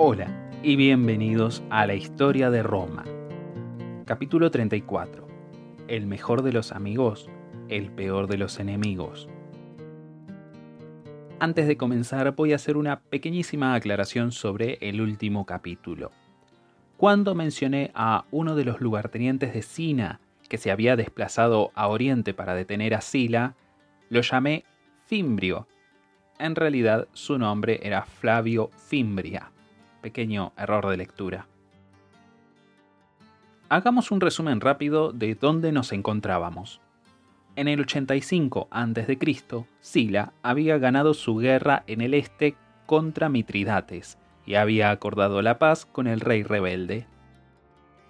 Hola y bienvenidos a la historia de Roma. Capítulo 34. El mejor de los amigos, el peor de los enemigos. Antes de comenzar voy a hacer una pequeñísima aclaración sobre el último capítulo. Cuando mencioné a uno de los lugartenientes de Sina que se había desplazado a Oriente para detener a Sila, lo llamé Fimbrio. En realidad su nombre era Flavio Fimbria pequeño error de lectura. Hagamos un resumen rápido de dónde nos encontrábamos. En el 85 a.C., Sila había ganado su guerra en el este contra Mitridates y había acordado la paz con el rey rebelde.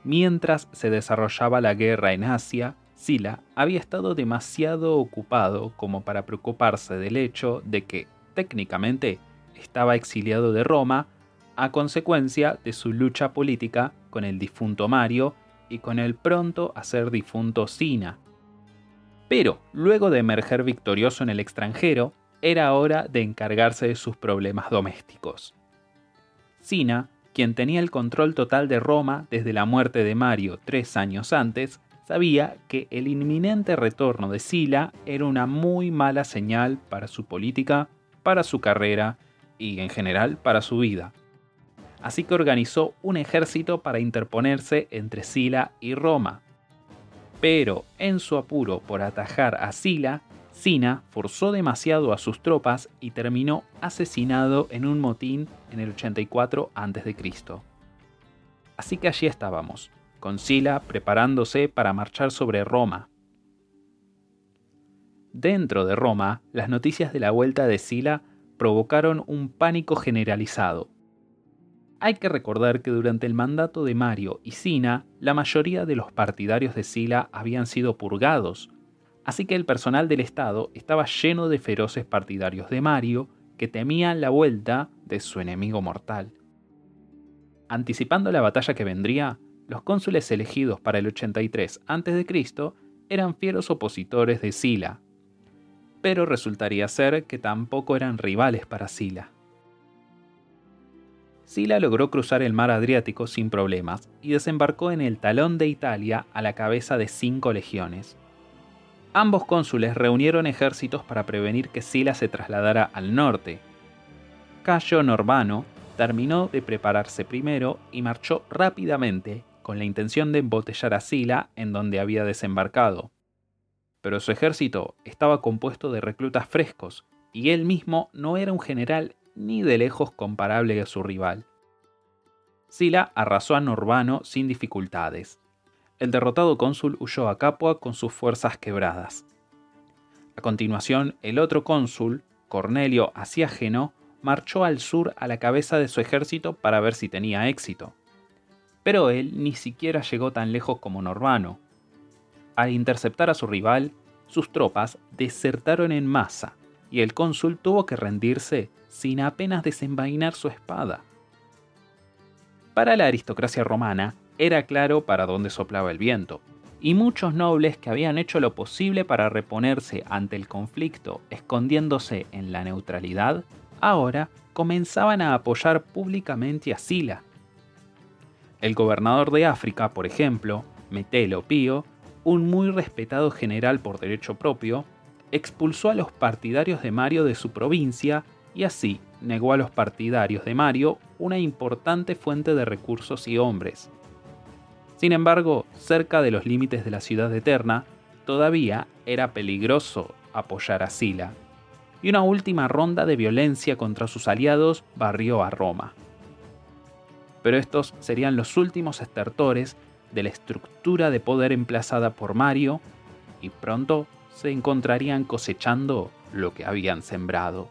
Mientras se desarrollaba la guerra en Asia, Sila había estado demasiado ocupado como para preocuparse del hecho de que, técnicamente, estaba exiliado de Roma a consecuencia de su lucha política con el difunto Mario y con el pronto a ser difunto Sina. Pero, luego de emerger victorioso en el extranjero, era hora de encargarse de sus problemas domésticos. Sina, quien tenía el control total de Roma desde la muerte de Mario tres años antes, sabía que el inminente retorno de Sila era una muy mala señal para su política, para su carrera y en general para su vida así que organizó un ejército para interponerse entre Sila y Roma. Pero en su apuro por atajar a Sila, Sina forzó demasiado a sus tropas y terminó asesinado en un motín en el 84 a.C. Así que allí estábamos, con Sila preparándose para marchar sobre Roma. Dentro de Roma, las noticias de la vuelta de Sila provocaron un pánico generalizado. Hay que recordar que durante el mandato de Mario y Sina, la mayoría de los partidarios de Sila habían sido purgados, así que el personal del Estado estaba lleno de feroces partidarios de Mario que temían la vuelta de su enemigo mortal. Anticipando la batalla que vendría, los cónsules elegidos para el 83 a.C. eran fieros opositores de Sila, pero resultaría ser que tampoco eran rivales para Sila. Sila logró cruzar el mar Adriático sin problemas y desembarcó en el talón de Italia a la cabeza de cinco legiones. Ambos cónsules reunieron ejércitos para prevenir que Sila se trasladara al norte. Cayo Norbano terminó de prepararse primero y marchó rápidamente con la intención de embotellar a Sila en donde había desembarcado. Pero su ejército estaba compuesto de reclutas frescos y él mismo no era un general ni de lejos comparable a su rival. Sila arrasó a Norbano sin dificultades. El derrotado cónsul huyó a Capua con sus fuerzas quebradas. A continuación, el otro cónsul, Cornelio Asiágeno, marchó al sur a la cabeza de su ejército para ver si tenía éxito. Pero él ni siquiera llegó tan lejos como Norbano. Al interceptar a su rival, sus tropas desertaron en masa y el cónsul tuvo que rendirse sin apenas desenvainar su espada. Para la aristocracia romana era claro para dónde soplaba el viento, y muchos nobles que habían hecho lo posible para reponerse ante el conflicto escondiéndose en la neutralidad, ahora comenzaban a apoyar públicamente a Sila. El gobernador de África, por ejemplo, Metelo Pío, un muy respetado general por derecho propio, expulsó a los partidarios de Mario de su provincia y así negó a los partidarios de Mario una importante fuente de recursos y hombres. Sin embargo, cerca de los límites de la ciudad eterna, todavía era peligroso apoyar a Sila, y una última ronda de violencia contra sus aliados barrió a Roma. Pero estos serían los últimos estertores de la estructura de poder emplazada por Mario, y pronto se encontrarían cosechando lo que habían sembrado.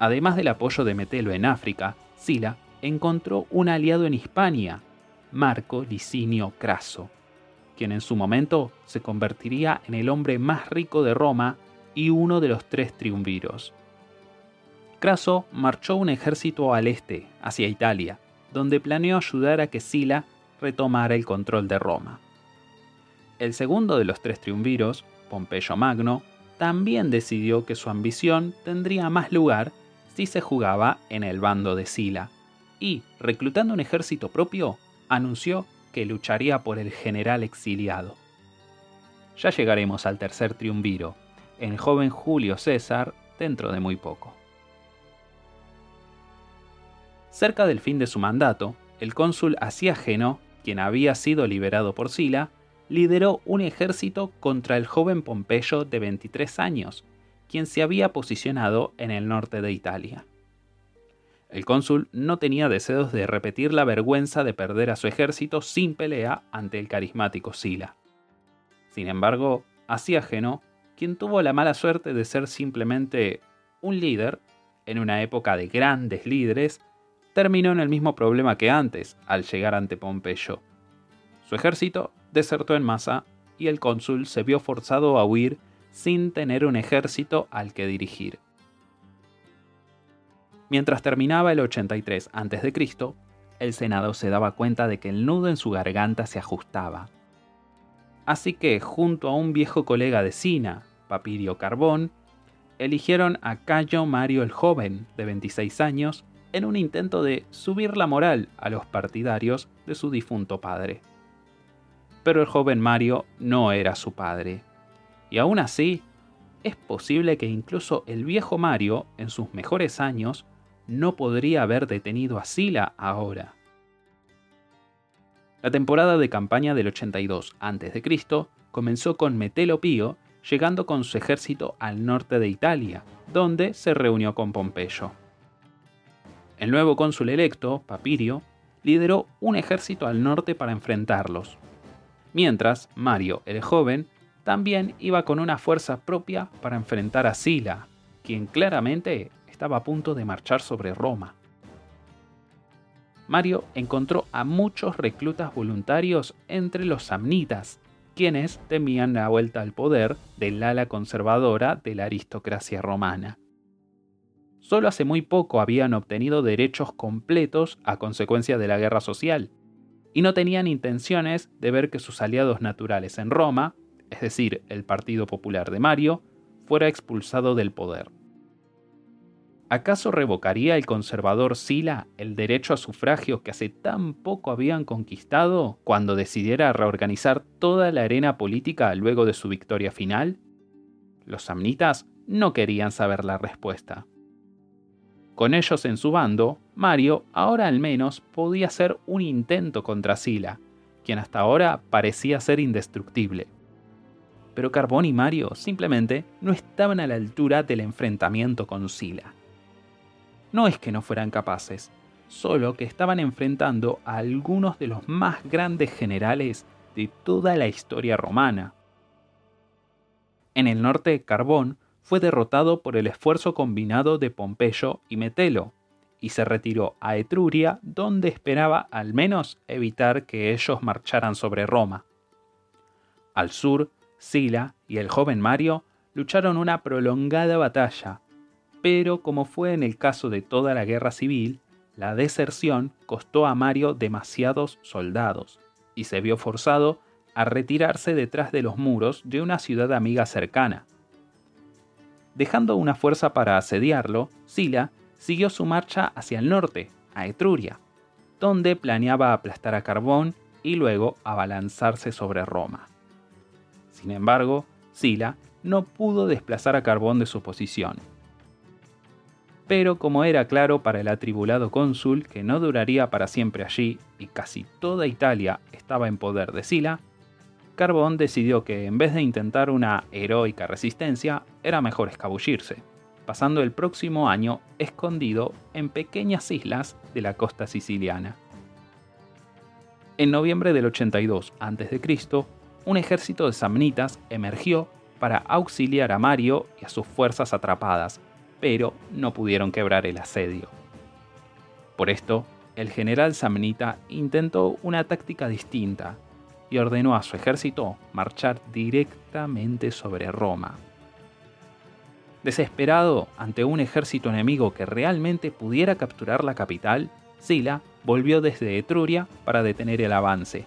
Además del apoyo de Metelo en África, Sila encontró un aliado en Hispania, Marco Licinio Craso, quien en su momento se convertiría en el hombre más rico de Roma y uno de los tres triunviros. Craso marchó un ejército al este, hacia Italia, donde planeó ayudar a que Sila retomara el control de Roma. El segundo de los tres triunviros, Pompeyo Magno, también decidió que su ambición tendría más lugar si se jugaba en el bando de Sila, y, reclutando un ejército propio, anunció que lucharía por el general exiliado. Ya llegaremos al tercer triunviro, el joven Julio César, dentro de muy poco. Cerca del fin de su mandato, el cónsul Asiágeno, quien había sido liberado por Sila, lideró un ejército contra el joven Pompeyo de 23 años, quien se había posicionado en el norte de Italia. El cónsul no tenía deseos de repetir la vergüenza de perder a su ejército sin pelea ante el carismático Sila. Sin embargo, Asiágeno, quien tuvo la mala suerte de ser simplemente un líder, en una época de grandes líderes, terminó en el mismo problema que antes al llegar ante Pompeyo. Su ejército desertó en masa y el cónsul se vio forzado a huir sin tener un ejército al que dirigir. Mientras terminaba el 83 a.C., el Senado se daba cuenta de que el nudo en su garganta se ajustaba. Así que, junto a un viejo colega de Sina, Papirio Carbón, eligieron a Cayo Mario el Joven, de 26 años, en un intento de subir la moral a los partidarios de su difunto padre. Pero el joven Mario no era su padre. Y aún así, es posible que incluso el viejo Mario, en sus mejores años, no podría haber detenido a Sila ahora. La temporada de campaña del 82 a.C. comenzó con Metelo Pío llegando con su ejército al norte de Italia, donde se reunió con Pompeyo. El nuevo cónsul electo, Papirio, lideró un ejército al norte para enfrentarlos, mientras Mario el joven también iba con una fuerza propia para enfrentar a Sila, quien claramente estaba a punto de marchar sobre Roma. Mario encontró a muchos reclutas voluntarios entre los samnitas, quienes temían la vuelta al poder del ala conservadora de la aristocracia romana. Solo hace muy poco habían obtenido derechos completos a consecuencia de la guerra social, y no tenían intenciones de ver que sus aliados naturales en Roma, es decir, el Partido Popular de Mario, fuera expulsado del poder. ¿Acaso revocaría el conservador Sila el derecho a sufragio que hace tan poco habían conquistado cuando decidiera reorganizar toda la arena política luego de su victoria final? Los samnitas no querían saber la respuesta. Con ellos en su bando, Mario ahora al menos podía hacer un intento contra Sila, quien hasta ahora parecía ser indestructible. Pero Carbón y Mario simplemente no estaban a la altura del enfrentamiento con Sila no es que no fueran capaces, solo que estaban enfrentando a algunos de los más grandes generales de toda la historia romana. En el norte, Carbón fue derrotado por el esfuerzo combinado de Pompeyo y Metelo, y se retiró a Etruria, donde esperaba al menos evitar que ellos marcharan sobre Roma. Al sur, Sila y el joven Mario lucharon una prolongada batalla, pero como fue en el caso de toda la guerra civil, la deserción costó a Mario demasiados soldados y se vio forzado a retirarse detrás de los muros de una ciudad amiga cercana. Dejando una fuerza para asediarlo, Sila siguió su marcha hacia el norte, a Etruria, donde planeaba aplastar a Carbón y luego abalanzarse sobre Roma. Sin embargo, Sila no pudo desplazar a Carbón de su posición pero como era claro para el atribulado cónsul que no duraría para siempre allí y casi toda Italia estaba en poder de Sila, Carbón decidió que en vez de intentar una heroica resistencia, era mejor escabullirse, pasando el próximo año escondido en pequeñas islas de la costa siciliana. En noviembre del 82 a.C., un ejército de samnitas emergió para auxiliar a Mario y a sus fuerzas atrapadas pero no pudieron quebrar el asedio. Por esto, el general samnita intentó una táctica distinta y ordenó a su ejército marchar directamente sobre Roma. Desesperado ante un ejército enemigo que realmente pudiera capturar la capital, Sila volvió desde Etruria para detener el avance.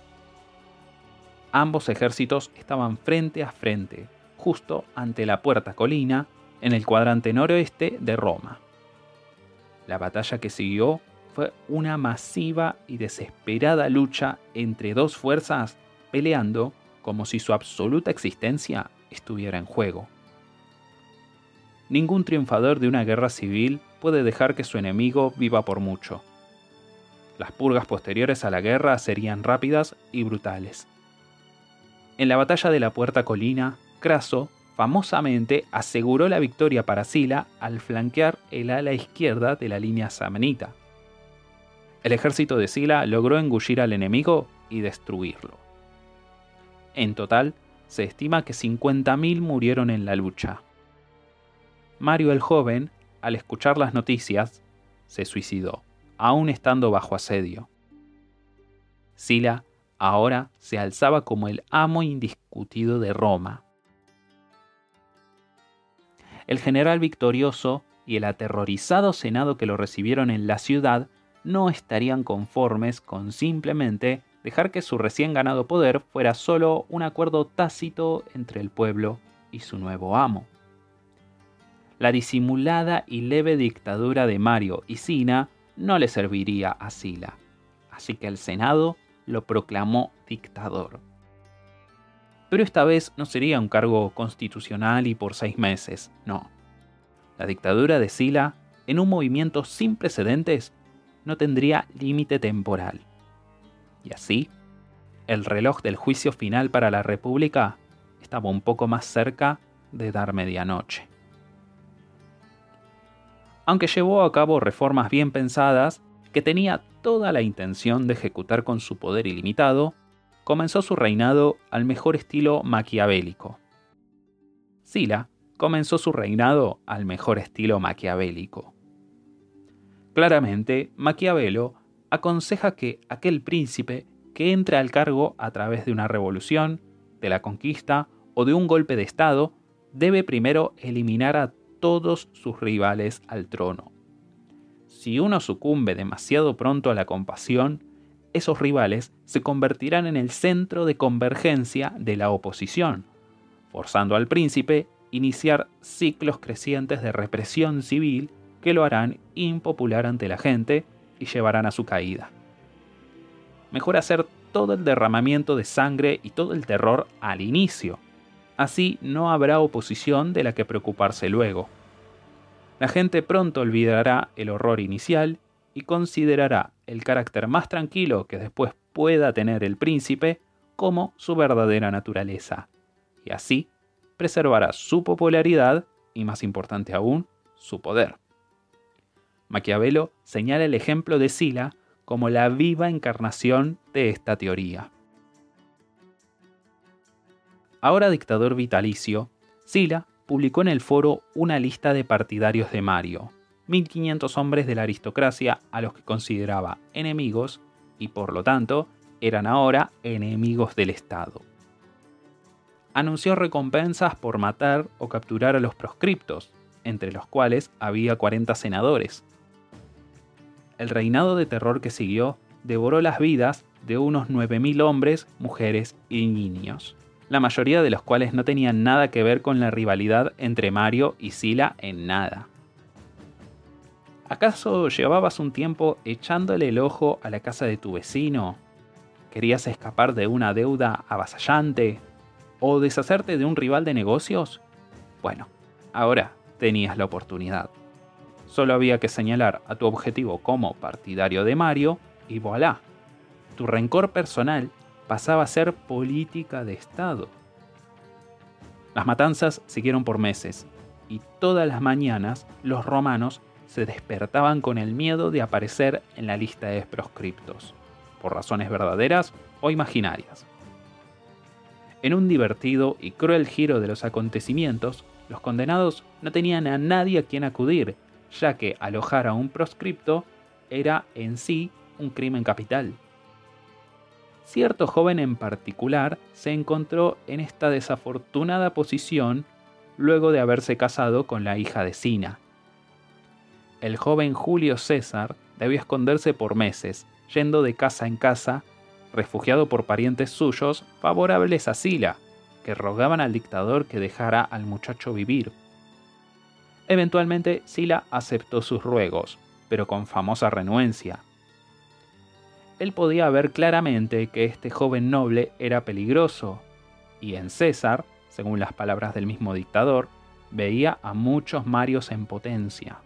Ambos ejércitos estaban frente a frente, justo ante la puerta colina en el cuadrante noroeste de Roma. La batalla que siguió fue una masiva y desesperada lucha entre dos fuerzas peleando como si su absoluta existencia estuviera en juego. Ningún triunfador de una guerra civil puede dejar que su enemigo viva por mucho. Las purgas posteriores a la guerra serían rápidas y brutales. En la batalla de la Puerta Colina, Craso famosamente aseguró la victoria para Sila al flanquear el ala izquierda de la línea samnita. El ejército de Sila logró engullir al enemigo y destruirlo. En total, se estima que 50.000 murieron en la lucha. Mario el joven, al escuchar las noticias, se suicidó, aún estando bajo asedio. Sila ahora se alzaba como el amo indiscutido de Roma. El general victorioso y el aterrorizado senado que lo recibieron en la ciudad no estarían conformes con simplemente dejar que su recién ganado poder fuera solo un acuerdo tácito entre el pueblo y su nuevo amo. La disimulada y leve dictadura de Mario y Sina no le serviría a Sila, así que el Senado lo proclamó dictador. Pero esta vez no sería un cargo constitucional y por seis meses, no. La dictadura de Sila, en un movimiento sin precedentes, no tendría límite temporal. Y así, el reloj del juicio final para la República estaba un poco más cerca de dar medianoche. Aunque llevó a cabo reformas bien pensadas, que tenía toda la intención de ejecutar con su poder ilimitado, comenzó su reinado al mejor estilo maquiavélico. Sila comenzó su reinado al mejor estilo maquiavélico. Claramente, Maquiavelo aconseja que aquel príncipe que entre al cargo a través de una revolución, de la conquista o de un golpe de Estado, debe primero eliminar a todos sus rivales al trono. Si uno sucumbe demasiado pronto a la compasión, esos rivales se convertirán en el centro de convergencia de la oposición, forzando al príncipe iniciar ciclos crecientes de represión civil que lo harán impopular ante la gente y llevarán a su caída. Mejor hacer todo el derramamiento de sangre y todo el terror al inicio. Así no habrá oposición de la que preocuparse luego. La gente pronto olvidará el horror inicial y considerará el carácter más tranquilo que después pueda tener el príncipe como su verdadera naturaleza, y así preservará su popularidad y, más importante aún, su poder. Maquiavelo señala el ejemplo de Sila como la viva encarnación de esta teoría. Ahora dictador vitalicio, Sila publicó en el foro una lista de partidarios de Mario, 1500 hombres de la aristocracia a los que consideraba enemigos y por lo tanto eran ahora enemigos del Estado. Anunció recompensas por matar o capturar a los proscriptos, entre los cuales había 40 senadores. El reinado de terror que siguió devoró las vidas de unos 9.000 hombres, mujeres y niños la mayoría de los cuales no tenían nada que ver con la rivalidad entre Mario y Sila en nada. ¿Acaso llevabas un tiempo echándole el ojo a la casa de tu vecino? ¿Querías escapar de una deuda avasallante? ¿O deshacerte de un rival de negocios? Bueno, ahora tenías la oportunidad. Solo había que señalar a tu objetivo como partidario de Mario y voilà. Tu rencor personal pasaba a ser política de Estado. Las matanzas siguieron por meses, y todas las mañanas los romanos se despertaban con el miedo de aparecer en la lista de proscriptos, por razones verdaderas o imaginarias. En un divertido y cruel giro de los acontecimientos, los condenados no tenían a nadie a quien acudir, ya que alojar a un proscripto era en sí un crimen capital cierto joven en particular se encontró en esta desafortunada posición luego de haberse casado con la hija de Sina. El joven Julio César debió esconderse por meses, yendo de casa en casa, refugiado por parientes suyos favorables a Sila, que rogaban al dictador que dejara al muchacho vivir. Eventualmente Sila aceptó sus ruegos, pero con famosa renuencia. Él podía ver claramente que este joven noble era peligroso, y en César, según las palabras del mismo dictador, veía a muchos Marios en potencia.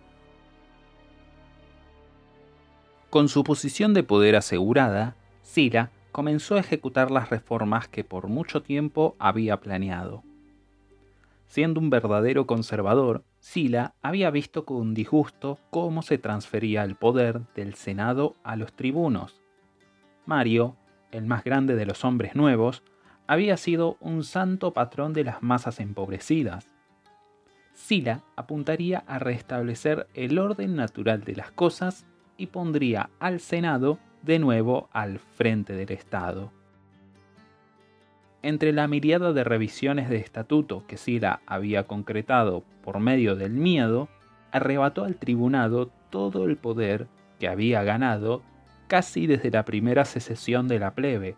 Con su posición de poder asegurada, Sila comenzó a ejecutar las reformas que por mucho tiempo había planeado. Siendo un verdadero conservador, Sila había visto con disgusto cómo se transfería el poder del Senado a los tribunos. Mario, el más grande de los hombres nuevos, había sido un santo patrón de las masas empobrecidas. Sila apuntaría a restablecer el orden natural de las cosas y pondría al Senado de nuevo al frente del Estado. Entre la miriada de revisiones de estatuto que Sila había concretado por medio del miedo, arrebató al tribunado todo el poder que había ganado casi desde la primera secesión de la plebe.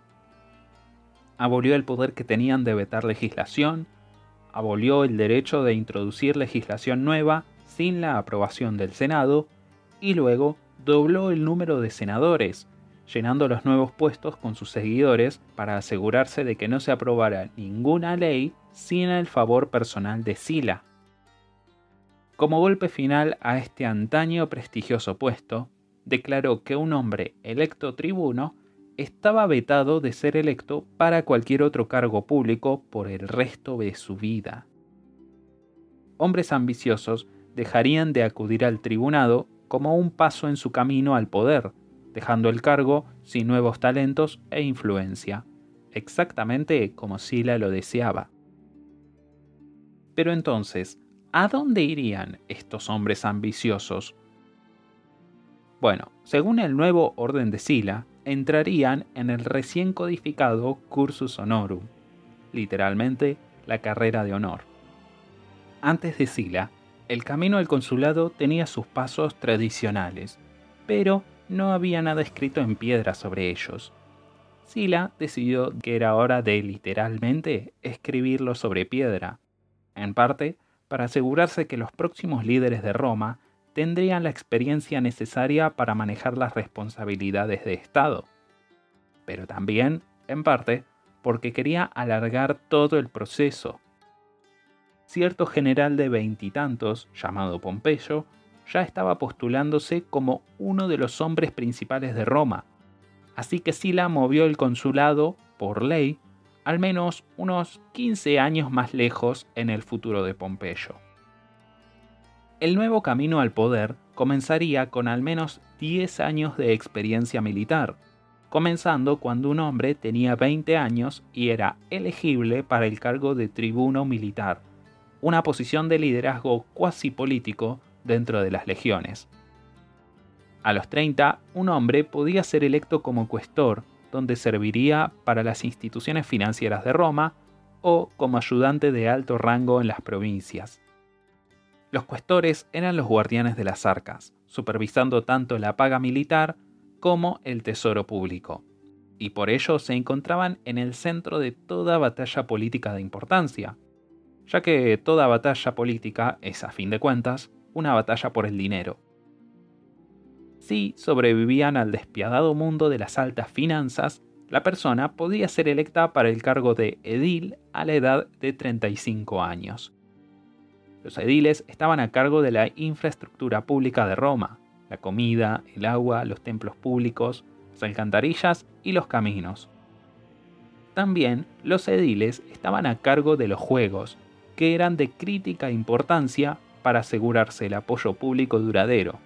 Abolió el poder que tenían de vetar legislación, abolió el derecho de introducir legislación nueva sin la aprobación del Senado y luego dobló el número de senadores, llenando los nuevos puestos con sus seguidores para asegurarse de que no se aprobara ninguna ley sin el favor personal de Sila. Como golpe final a este antaño prestigioso puesto, declaró que un hombre electo tribuno estaba vetado de ser electo para cualquier otro cargo público por el resto de su vida. Hombres ambiciosos dejarían de acudir al tribunado como un paso en su camino al poder, dejando el cargo sin nuevos talentos e influencia, exactamente como Sila lo deseaba. Pero entonces, ¿a dónde irían estos hombres ambiciosos? Bueno, según el nuevo orden de Sila, entrarían en el recién codificado Cursus Honorum, literalmente la carrera de honor. Antes de Sila, el camino al consulado tenía sus pasos tradicionales, pero no había nada escrito en piedra sobre ellos. Sila decidió que era hora de literalmente escribirlo sobre piedra, en parte para asegurarse que los próximos líderes de Roma tendrían la experiencia necesaria para manejar las responsabilidades de Estado, pero también, en parte, porque quería alargar todo el proceso. Cierto general de veintitantos, llamado Pompeyo, ya estaba postulándose como uno de los hombres principales de Roma, así que Sila movió el consulado, por ley, al menos unos 15 años más lejos en el futuro de Pompeyo. El nuevo camino al poder comenzaría con al menos 10 años de experiencia militar, comenzando cuando un hombre tenía 20 años y era elegible para el cargo de tribuno militar, una posición de liderazgo cuasi político dentro de las legiones. A los 30, un hombre podía ser electo como cuestor, donde serviría para las instituciones financieras de Roma o como ayudante de alto rango en las provincias. Los cuestores eran los guardianes de las arcas, supervisando tanto la paga militar como el tesoro público, y por ello se encontraban en el centro de toda batalla política de importancia, ya que toda batalla política es, a fin de cuentas, una batalla por el dinero. Si sobrevivían al despiadado mundo de las altas finanzas, la persona podía ser electa para el cargo de edil a la edad de 35 años. Los ediles estaban a cargo de la infraestructura pública de Roma, la comida, el agua, los templos públicos, las alcantarillas y los caminos. También los ediles estaban a cargo de los juegos, que eran de crítica importancia para asegurarse el apoyo público duradero.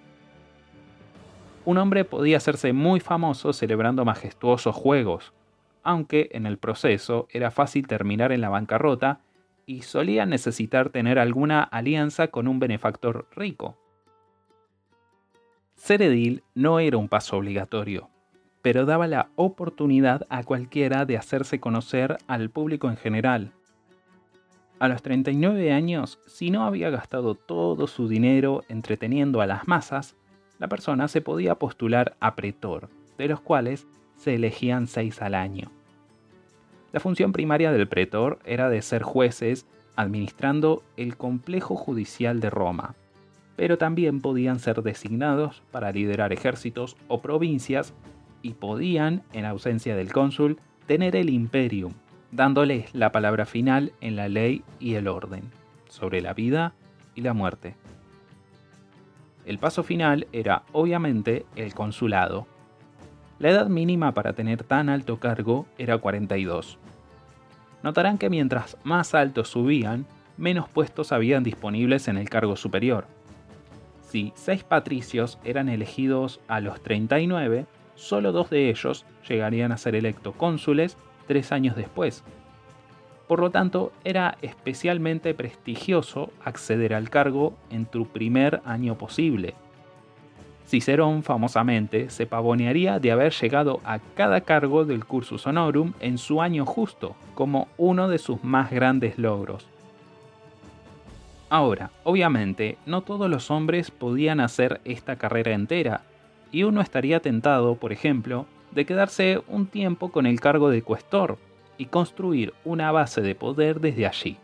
Un hombre podía hacerse muy famoso celebrando majestuosos juegos, aunque en el proceso era fácil terminar en la bancarrota y solía necesitar tener alguna alianza con un benefactor rico. Ser edil no era un paso obligatorio, pero daba la oportunidad a cualquiera de hacerse conocer al público en general. A los 39 años, si no había gastado todo su dinero entreteniendo a las masas, la persona se podía postular a pretor, de los cuales se elegían seis al año. La función primaria del pretor era de ser jueces administrando el complejo judicial de Roma. pero también podían ser designados para liderar ejércitos o provincias y podían, en ausencia del cónsul, tener el imperium, dándoles la palabra final en la ley y el orden, sobre la vida y la muerte. El paso final era, obviamente, el consulado. La edad mínima para tener tan alto cargo era 42. Notarán que mientras más altos subían, menos puestos habían disponibles en el cargo superior. Si seis patricios eran elegidos a los 39, solo dos de ellos llegarían a ser electos cónsules tres años después. Por lo tanto, era especialmente prestigioso acceder al cargo en tu primer año posible. Cicerón famosamente se pavonearía de haber llegado a cada cargo del cursus honorum en su año justo, como uno de sus más grandes logros. Ahora, obviamente, no todos los hombres podían hacer esta carrera entera, y uno estaría tentado, por ejemplo, de quedarse un tiempo con el cargo de cuestor y construir una base de poder desde allí.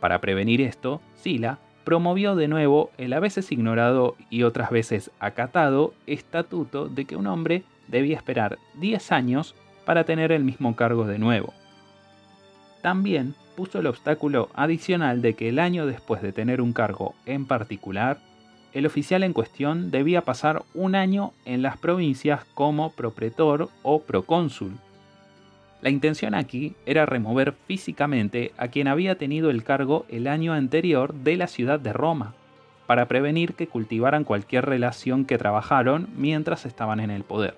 Para prevenir esto, Sila promovió de nuevo el a veces ignorado y otras veces acatado estatuto de que un hombre debía esperar 10 años para tener el mismo cargo de nuevo. También puso el obstáculo adicional de que el año después de tener un cargo en particular, el oficial en cuestión debía pasar un año en las provincias como propretor o procónsul. La intención aquí era remover físicamente a quien había tenido el cargo el año anterior de la ciudad de Roma, para prevenir que cultivaran cualquier relación que trabajaron mientras estaban en el poder.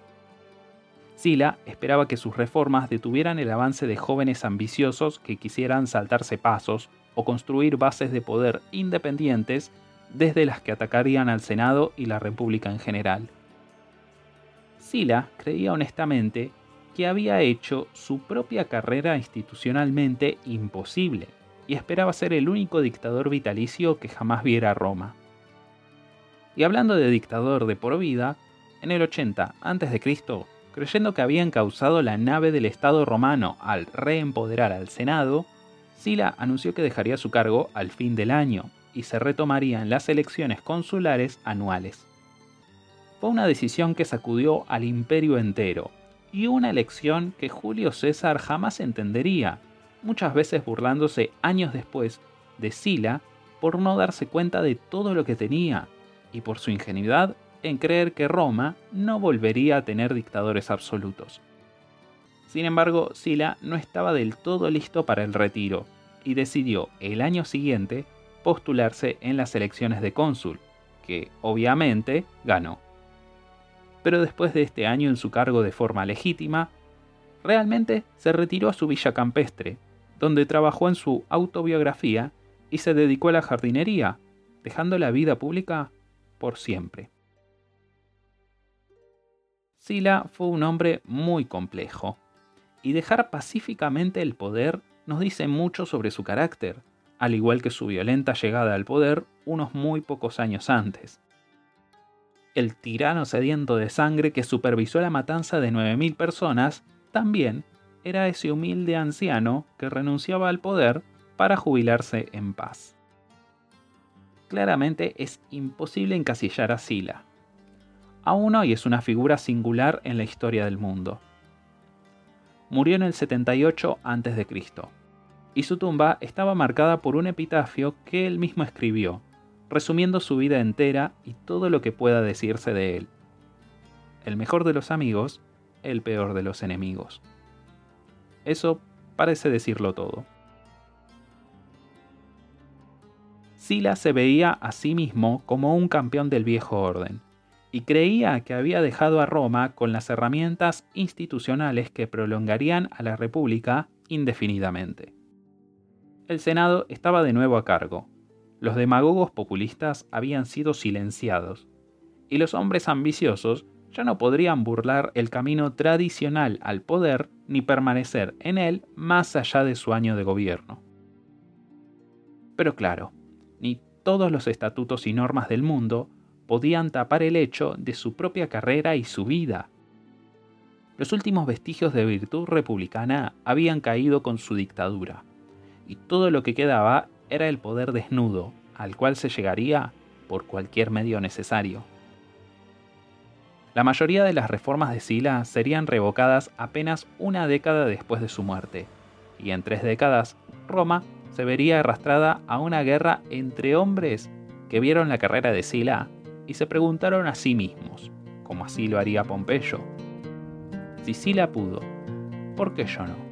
Sila esperaba que sus reformas detuvieran el avance de jóvenes ambiciosos que quisieran saltarse pasos o construir bases de poder independientes desde las que atacarían al Senado y la República en general. Sila creía honestamente que había hecho su propia carrera institucionalmente imposible y esperaba ser el único dictador vitalicio que jamás viera Roma. Y hablando de dictador de por vida, en el 80 a.C., creyendo que habían causado la nave del Estado romano al reempoderar al Senado, Sila anunció que dejaría su cargo al fin del año y se retomarían las elecciones consulares anuales. Fue una decisión que sacudió al imperio entero, y una elección que Julio César jamás entendería, muchas veces burlándose años después de Sila por no darse cuenta de todo lo que tenía y por su ingenuidad en creer que Roma no volvería a tener dictadores absolutos. Sin embargo, Sila no estaba del todo listo para el retiro y decidió el año siguiente postularse en las elecciones de cónsul, que obviamente ganó. Pero después de este año en su cargo de forma legítima, realmente se retiró a su villa campestre, donde trabajó en su autobiografía y se dedicó a la jardinería, dejando la vida pública por siempre. Sila fue un hombre muy complejo, y dejar pacíficamente el poder nos dice mucho sobre su carácter, al igual que su violenta llegada al poder unos muy pocos años antes. El tirano sediento de sangre que supervisó la matanza de 9.000 personas también era ese humilde anciano que renunciaba al poder para jubilarse en paz. Claramente es imposible encasillar a Sila, aún hoy es una figura singular en la historia del mundo. Murió en el 78 a.C. y su tumba estaba marcada por un epitafio que él mismo escribió, resumiendo su vida entera y todo lo que pueda decirse de él. El mejor de los amigos, el peor de los enemigos. Eso parece decirlo todo. Sila se veía a sí mismo como un campeón del viejo orden, y creía que había dejado a Roma con las herramientas institucionales que prolongarían a la República indefinidamente. El Senado estaba de nuevo a cargo, los demagogos populistas habían sido silenciados, y los hombres ambiciosos ya no podrían burlar el camino tradicional al poder ni permanecer en él más allá de su año de gobierno. Pero claro, ni todos los estatutos y normas del mundo podían tapar el hecho de su propia carrera y su vida. Los últimos vestigios de virtud republicana habían caído con su dictadura, y todo lo que quedaba era el poder desnudo, al cual se llegaría por cualquier medio necesario. La mayoría de las reformas de Sila serían revocadas apenas una década después de su muerte, y en tres décadas Roma se vería arrastrada a una guerra entre hombres que vieron la carrera de Sila y se preguntaron a sí mismos, como así lo haría Pompeyo, si Sila pudo, ¿por qué yo no?